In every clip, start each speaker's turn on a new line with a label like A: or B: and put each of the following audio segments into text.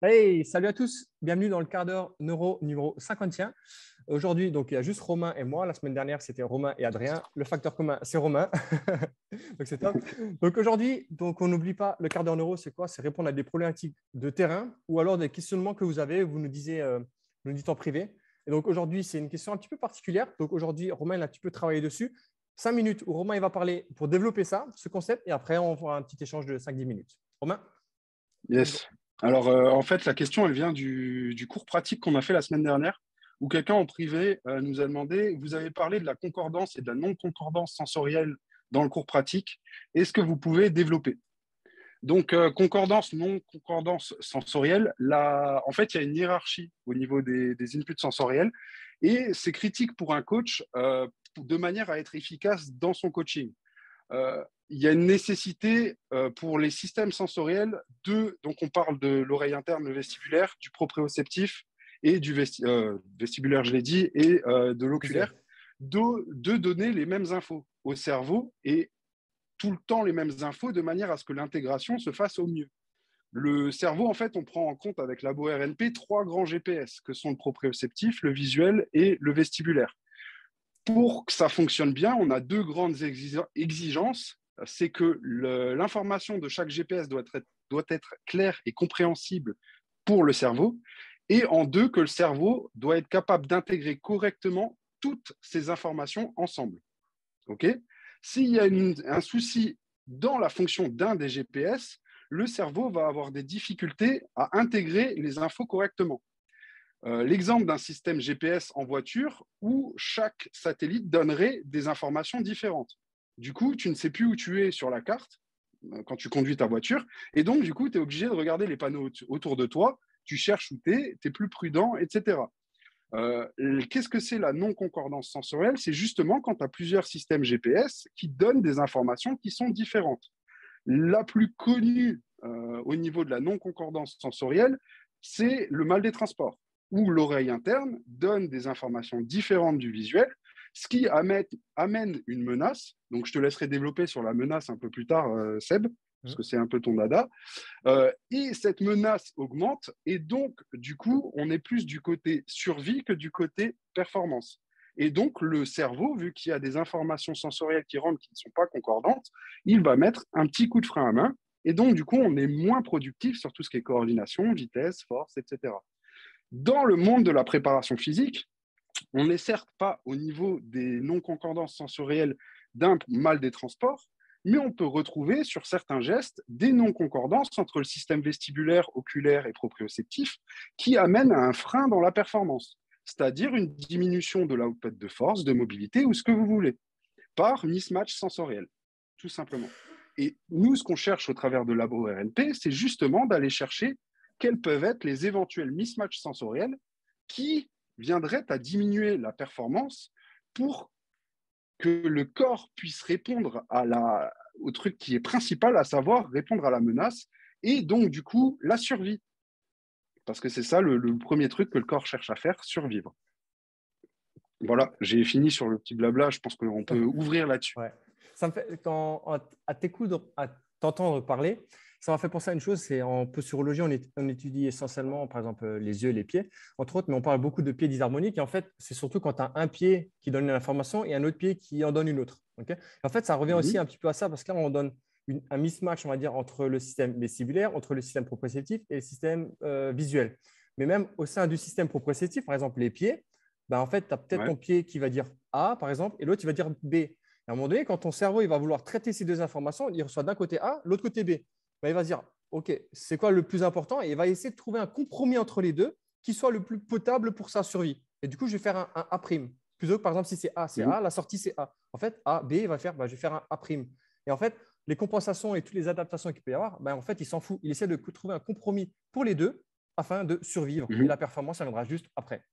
A: Hey, salut à tous, bienvenue dans le quart d'heure neuro numéro 51. Aujourd'hui, donc il y a juste Romain et moi. La semaine dernière, c'était Romain et Adrien. Le facteur commun, c'est Romain. donc c'est top. Donc aujourd'hui, donc on n'oublie pas le quart d'heure neuro, c'est quoi? C'est répondre à des problématiques de terrain ou alors des questionnements que vous avez. Vous nous disiez, euh, nous dites en privé. Et donc aujourd'hui, c'est une question un petit peu particulière. Donc aujourd'hui, Romain a un petit peu travaillé dessus. Cinq minutes où Romain il va parler pour développer ça, ce concept, et après on fera un petit échange de 5-10 minutes. Romain
B: Yes. Alors, euh, en fait, la question, elle vient du, cours pratique qu'on a fait la semaine dernière, où quelqu'un en privé euh, nous a demandé, vous avez parlé de la concordance et de la non-concordance sensorielle dans le cours pratique, est-ce que vous pouvez développer? Donc, euh, concordance, non-concordance sensorielle, là, en fait, il y a une hiérarchie au niveau des, des inputs sensoriels, et c'est critique pour un coach de manière à être efficace dans son coaching il y a une nécessité euh, pour les systèmes sensoriels de, donc on parle de l'oreille interne, le vestibulaire, du proprioceptif et du euh, vestibulaire, je l'ai dit, et euh, de l'oculaire, de, de, donner les mêmes infos au cerveau et tout le temps les mêmes infos de manière à ce que l'intégration se fasse au mieux. Le cerveau, en fait, on prend en compte avec la RNP trois grands GPS que sont le proprioceptif, le visuel et le vestibulaire. Pour que ça fonctionne bien, on a deux grandes exigences c'est que l'information de chaque GPS doit être, claire et compréhensible pour le cerveau. Et en deux, que le cerveau doit être capable d'intégrer correctement toutes ces informations ensemble. S'il y a un souci dans la fonction d'un des GPS, le cerveau va avoir des difficultés à intégrer les infos correctement. Euh, l'exemple d'un système GPS en voiture où chaque satellite donnerait des informations différentes. Du coup, tu ne sais plus où tu es sur la carte euh, quand tu conduis ta voiture. Et donc, du coup, tu es obligé de regarder les panneaux autour de toi. Tu cherches où tu es, tu es plus prudent, etc. Euh, qu'est-ce que c'est la non-concordance sensorielle? C'est justement quand tu as plusieurs systèmes GPS qui donnent des informations qui sont différentes. La plus connue au niveau de la non-concordance sensorielle, c'est le mal des transports, où l'oreille interne donne des informations différentes du visuel, ce qui amène, une menace. Donc, je te laisserai développer sur la menace un peu plus tard, euh, Seb, parce que c'est un peu ton dada. Euh, et cette menace augmente, et donc, du coup, on est plus du côté survie que du côté performance. Et donc, le cerveau, vu qu'il y a des informations sensorielles qui rentrent qui ne sont pas concordantes, il va mettre un petit coup de frein à main. Et donc, du coup, on est moins productif sur tout ce qui est coordination, vitesse, force, etc. Dans le monde de la préparation physique, on n'est certes pas au niveau des non-concordances sensorielles d'un mal des transports, mais on peut retrouver sur certains gestes des non-concordances entre le système vestibulaire, oculaire et proprioceptif qui amènent à un frein dans la performance, c'est-à-dire une diminution de l'output de force, de mobilité ou ce que vous voulez, par mismatch sensoriel, tout simplement. Et nous, ce qu'on cherche au travers de Labo RNP, c'est justement d'aller chercher quels peuvent être les éventuels mismatchs sensoriels qui viendrait à diminuer la performance pour que le corps puisse répondre à la, au truc qui est principal, à savoir répondre à la menace et donc du coup la survie. Parce que c'est ça le, premier truc que le corps cherche à faire, survivre. Voilà, j'ai fini sur le petit blabla, je pense qu'on peut ouvrir là-dessus.
A: Ça me fait, quand, à t'entendre parler, ça m'a fait penser à une chose, c'est en posturologie, on, étudie essentiellement, par exemple, les yeux et les pieds, entre autres, mais on parle beaucoup de pieds disharmoniques. Et en fait, c'est surtout quand tu as un pied qui donne une information et un autre pied qui en donne une autre. en fait, ça revient mhm. aussi un petit peu à ça, parce que là, on donne un mismatch, on va dire, entre le système vestibulaire, entre le système proprioceptif et le système euh, visuel. Mais même au sein du système proprioceptif, par exemple, les pieds, bah, en fait, tu as peut-être ton pied qui va dire A, par exemple, et l'autre, il va dire B. à un moment donné, quand ton cerveau il va vouloir traiter ces deux informations, il reçoit d'un côté A, l'autre côté B. Bah, il va se dire, OK, c'est quoi le plus important? Et il va essayer de trouver un compromis entre les deux qui soit le plus potable pour sa survie. Et du coup, je vais faire un, A'. Plutôt que, par exemple, si c'est A, c'est A, la sortie, c'est A. En fait, A, B, il va faire, bah, je vais faire un A'. Et en fait, les compensations et toutes les adaptations qu'il peut y avoir, bah, en fait, il s'en fout. Il essaie de trouver un compromis pour les deux afin de survivre. Mhm. Et la performance, ça viendra juste après.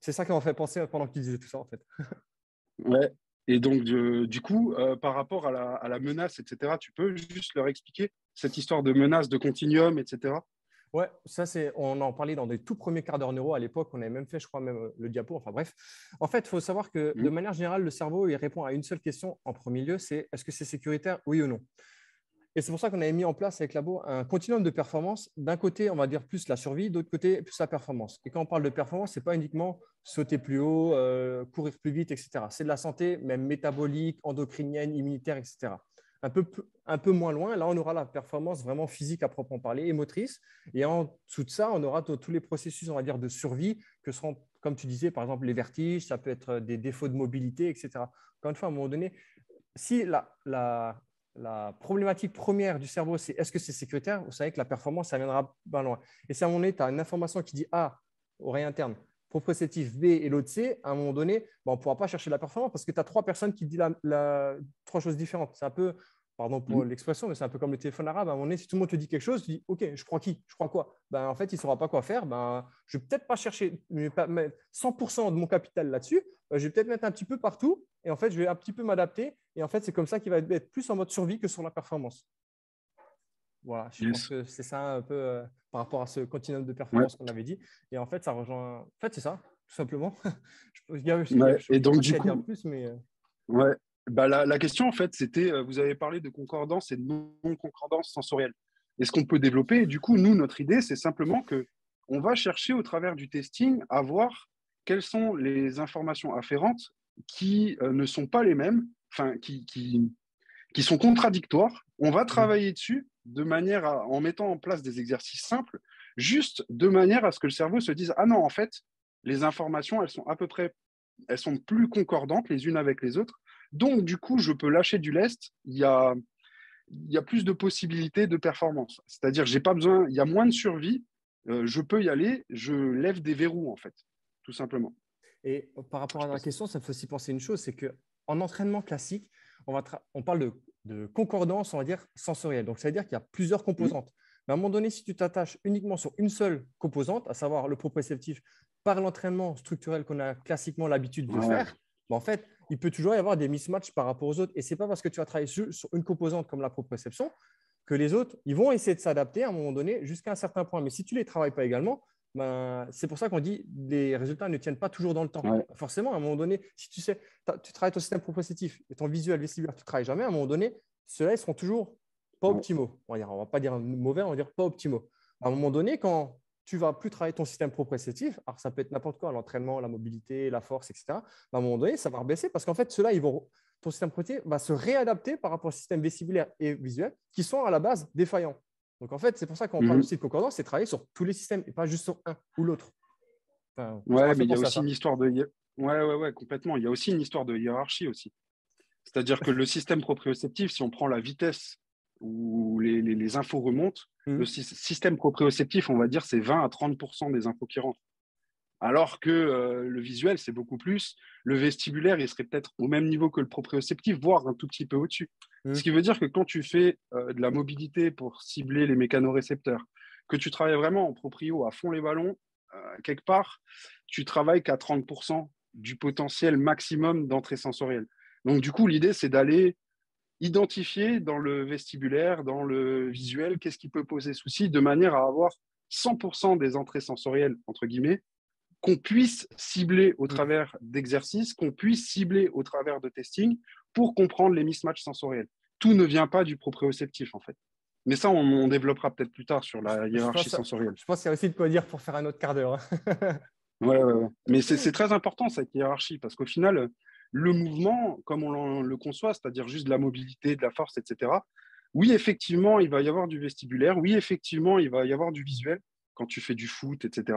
A: C'est ça qui m'a fait penser pendant que tu disais tout ça, en fait.
B: ouais. Et donc, du coup, euh, par rapport à la, à la, menace, etc., tu peux juste leur expliquer cette histoire de menace, de continuum, etc.
A: Ouais, ça c'est, on en parlait dans des tout premiers quarts d'heure neuro à l'époque. On avait même fait, je crois, même euh, le diapo. Enfin bref, en fait, il faut savoir que de mmh. manière générale, le cerveau il répond à une seule question en premier lieu, c'est est-ce que c'est sécuritaire, oui ou non? Et c'est pour ça qu'on avait mis en place avec Labo un continuum de performance. D'un côté, on va dire plus la survie, d'autre côté, plus la performance. Et quand on parle de performance, ce n'est pas uniquement sauter plus haut, euh, courir plus vite, etc. C'est de la santé, même métabolique, endocrinienne, immunitaire, etc. Un peu, un peu moins loin, là, on aura la performance vraiment physique à proprement parler et motrice. Et en dessous de ça, on aura tous les processus, on va dire, de survie que seront, comme tu disais, par exemple, les vertiges, ça peut être des défauts de mobilité, etc. Encore une fois, à un moment donné, si la, la, la problématique première du cerveau, c'est est-ce que c'est sécuritaire Vous savez que la performance, ça viendra pas loin. Et si à un moment donné, tu as une information qui dit A, oreille interne, proprioceptif B et l'autre C, à un moment donné, on ne pourra pas chercher la performance parce que tu as trois personnes qui disent la, trois choses différentes. C'est un peu, pardon pour mm. l'expression, mais c'est un peu comme le téléphone arabe. À un moment donné, si tout le monde te dit quelque chose, tu dis OK, je crois qui? Je crois quoi? Ben, En fait, il ne saura pas quoi faire. Ben, je ne vais peut-être pas chercher 100% de mon capital là-dessus. Euh, je vais peut-être mettre un petit peu partout et en fait, je vais un petit peu m'adapter. Et en fait, c'est comme ça qu'il va être plus en mode survie que sur la performance. Voilà, je pense que c'est ça un peu euh, par rapport à ce continuum de performance qu'on avait dit. Et en fait, ça rejoint. En fait, c'est ça, tout simplement.
B: et donc, du coup, plus, mais... Euh, ouais. Bah, la, la, question, en fait, c'était vous avez parlé de concordance et de non-concordance sensorielle. Est-ce qu'on peut développer? Du coup, nous, notre idée, c'est simplement que on va chercher au travers du testing à voir quelles sont les informations afférentes qui euh, ne sont pas les mêmes, enfin, qui, qui, qui, sont contradictoires. On va mmh. travailler dessus de manière à, en mettant en place des exercices simples, juste de manière à ce que le cerveau se dise Ah non, en fait, les informations, elles sont à peu près, elles sont plus concordantes les unes avec les autres. Donc, du coup, je peux lâcher du lest. Il y a, il y a plus de possibilités de performance. C'est-à-dire, j'ai pas besoin, il y a moins de survie. Euh, je peux y aller. Je lève des verrous, en fait, tout simplement.
A: Et par rapport à la question, ça me fait aussi penser une chose, c'est qu'en entraînement classique, on, va on parle de, concordance, on va dire, sensorielle. Donc, ça veut dire qu'il y a plusieurs composantes. Mais à un moment donné, si tu t'attaches uniquement sur une seule composante, à savoir le proprioceptif, par l'entraînement structurel qu'on a classiquement l'habitude de faire, ben, en fait, il peut toujours y avoir des mismatchs par rapport aux autres. Et ce n'est pas parce que tu vas travailler sur, une composante comme la proprioception que les autres, ils vont essayer de s'adapter à un moment donné jusqu'à un certain point. Mais si tu ne les travailles pas également, ben, c'est pour ça qu'on dit les résultats ne tiennent pas toujours dans le temps. Forcément, à un moment donné, si tu sais, tu travailles ton système proprioceptif et ton visuel vestibulaire, tu ne travailles jamais, à un moment donné, ceux-là, ils seront toujours pas optimaux. On ne va pas dire mauvais, on va dire pas optimaux. À un moment donné, quand tu vas plus travailler ton système proprioceptif, alors ça peut être n'importe quoi, l'entraînement, la mobilité, la force, etc. Ben, à un moment donné, ça va baisser parce qu'en fait, ceux-là, ils vont, ton système proprioceptif va se réadapter par rapport au système vestibulaire et visuel qui sont à la base défaillants. Donc en fait, c'est pour ça qu'on parle mhm. aussi de concordance, c'est travailler sur tous les systèmes et pas juste sur un ou l'autre.
B: ouais, mais il y a aussi une histoire de. Ouais, ouais, ouais, complètement. Il y a aussi une histoire de hiérarchie aussi. C'est-à-dire que le système proprioceptif, si on prend la vitesse où les, les, infos remontent, mhm. le système proprioceptif, on va dire, c'est 20 à 30% des infos qui rentrent. Alors que euh, le visuel, c'est beaucoup plus. Le vestibulaire, il serait peut-être au même niveau que le proprioceptif, voire un tout petit peu au-dessus. Mmh. Ce qui veut dire que quand tu fais euh, de la mobilité pour cibler les mécanorécepteurs, que tu travailles vraiment en proprio à fond les ballons, euh, quelque part, tu travailles qu'à 30% du potentiel maximum d'entrée sensorielle. Donc, du coup, l'idée, c'est d'aller identifier dans le vestibulaire, dans le visuel, qu'est-ce qui peut poser souci, de manière à avoir 100% des entrées sensorielles, entre guillemets, qu'on puisse cibler au mmh. travers d'exercices, qu'on puisse cibler au travers de testing pour comprendre les mismatchs sensoriels. Tout ne vient pas du proprioceptif, en fait. Mais ça, on, développera peut-être plus tard sur la hiérarchie sensorielle.
A: Je pense qu'il y a aussi de quoi dire pour faire un autre quart d'heure.
B: Hein. ouais, ouais, Mais c'est très important, cette hiérarchie, parce qu'au final, le mouvement, comme on le conçoit, c'est-à-dire juste de la mobilité, de la force, etc., oui, effectivement, il va y avoir du vestibulaire, oui, effectivement, il va y avoir du visuel quand tu fais du foot, etc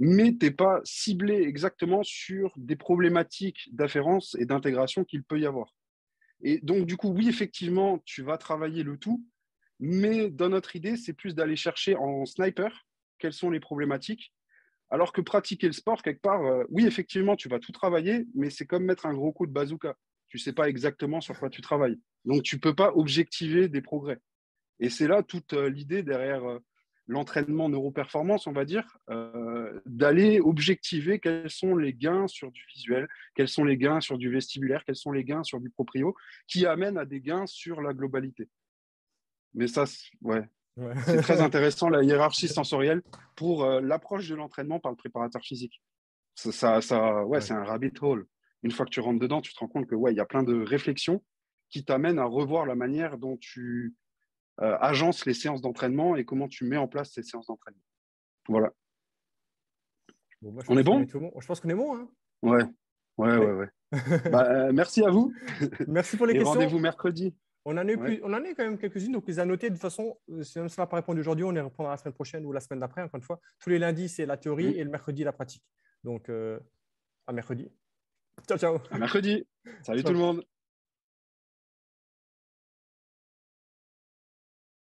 B: mais tu n'es pas ciblé exactement sur des problématiques d'afférence et d'intégration qu'il peut y avoir. Et donc, du coup, oui, effectivement, tu vas travailler le tout, mais dans notre idée, c'est plus d'aller chercher en sniper quelles sont les problématiques, alors que pratiquer le sport, quelque part, euh, oui, effectivement, tu vas tout travailler, mais c'est comme mettre un gros coup de bazooka. Tu ne sais pas exactement sur quoi tu travailles. Donc, tu ne peux pas objectiver des progrès. Et c'est là toute euh, l'idée derrière euh, l'entraînement neuroperformance, on va dire, euh, d'aller objectiver quels sont les gains sur du visuel, quels sont les gains sur du vestibulaire, quels sont les gains sur du proprio, qui amènent à des gains sur la globalité. Mais ça, ouais, c'est très intéressant la hiérarchie sensorielle pour euh, l'approche de l'entraînement par le préparateur physique. Ça, ça, ouais, c'est un rabbit hole. Une fois que tu rentres dedans, tu te rends compte que ouais, il y a plein de réflexions qui t'amènent à revoir la manière dont tu agence les séances d'entraînement et comment tu mets en place ces séances d'entraînement. Voilà. on est bon,
A: Je pense qu'on est bon. Hein
B: ouais. Ouais, ouais, ouais. Bah, merci à vous.
A: Merci pour les questions.
B: Rendez-vous mercredi.
A: On en, a plus, on en a quand même quelques-unes, donc les a notées. De toute façon, si on ne pas répondu aujourd'hui, on les répondra la semaine prochaine ou la semaine d'après, encore une fois. Tous les lundis, c'est la théorie et le mercredi, la pratique. Donc, à mercredi. Ciao, ciao.
B: À mercredi. Salut tout le monde.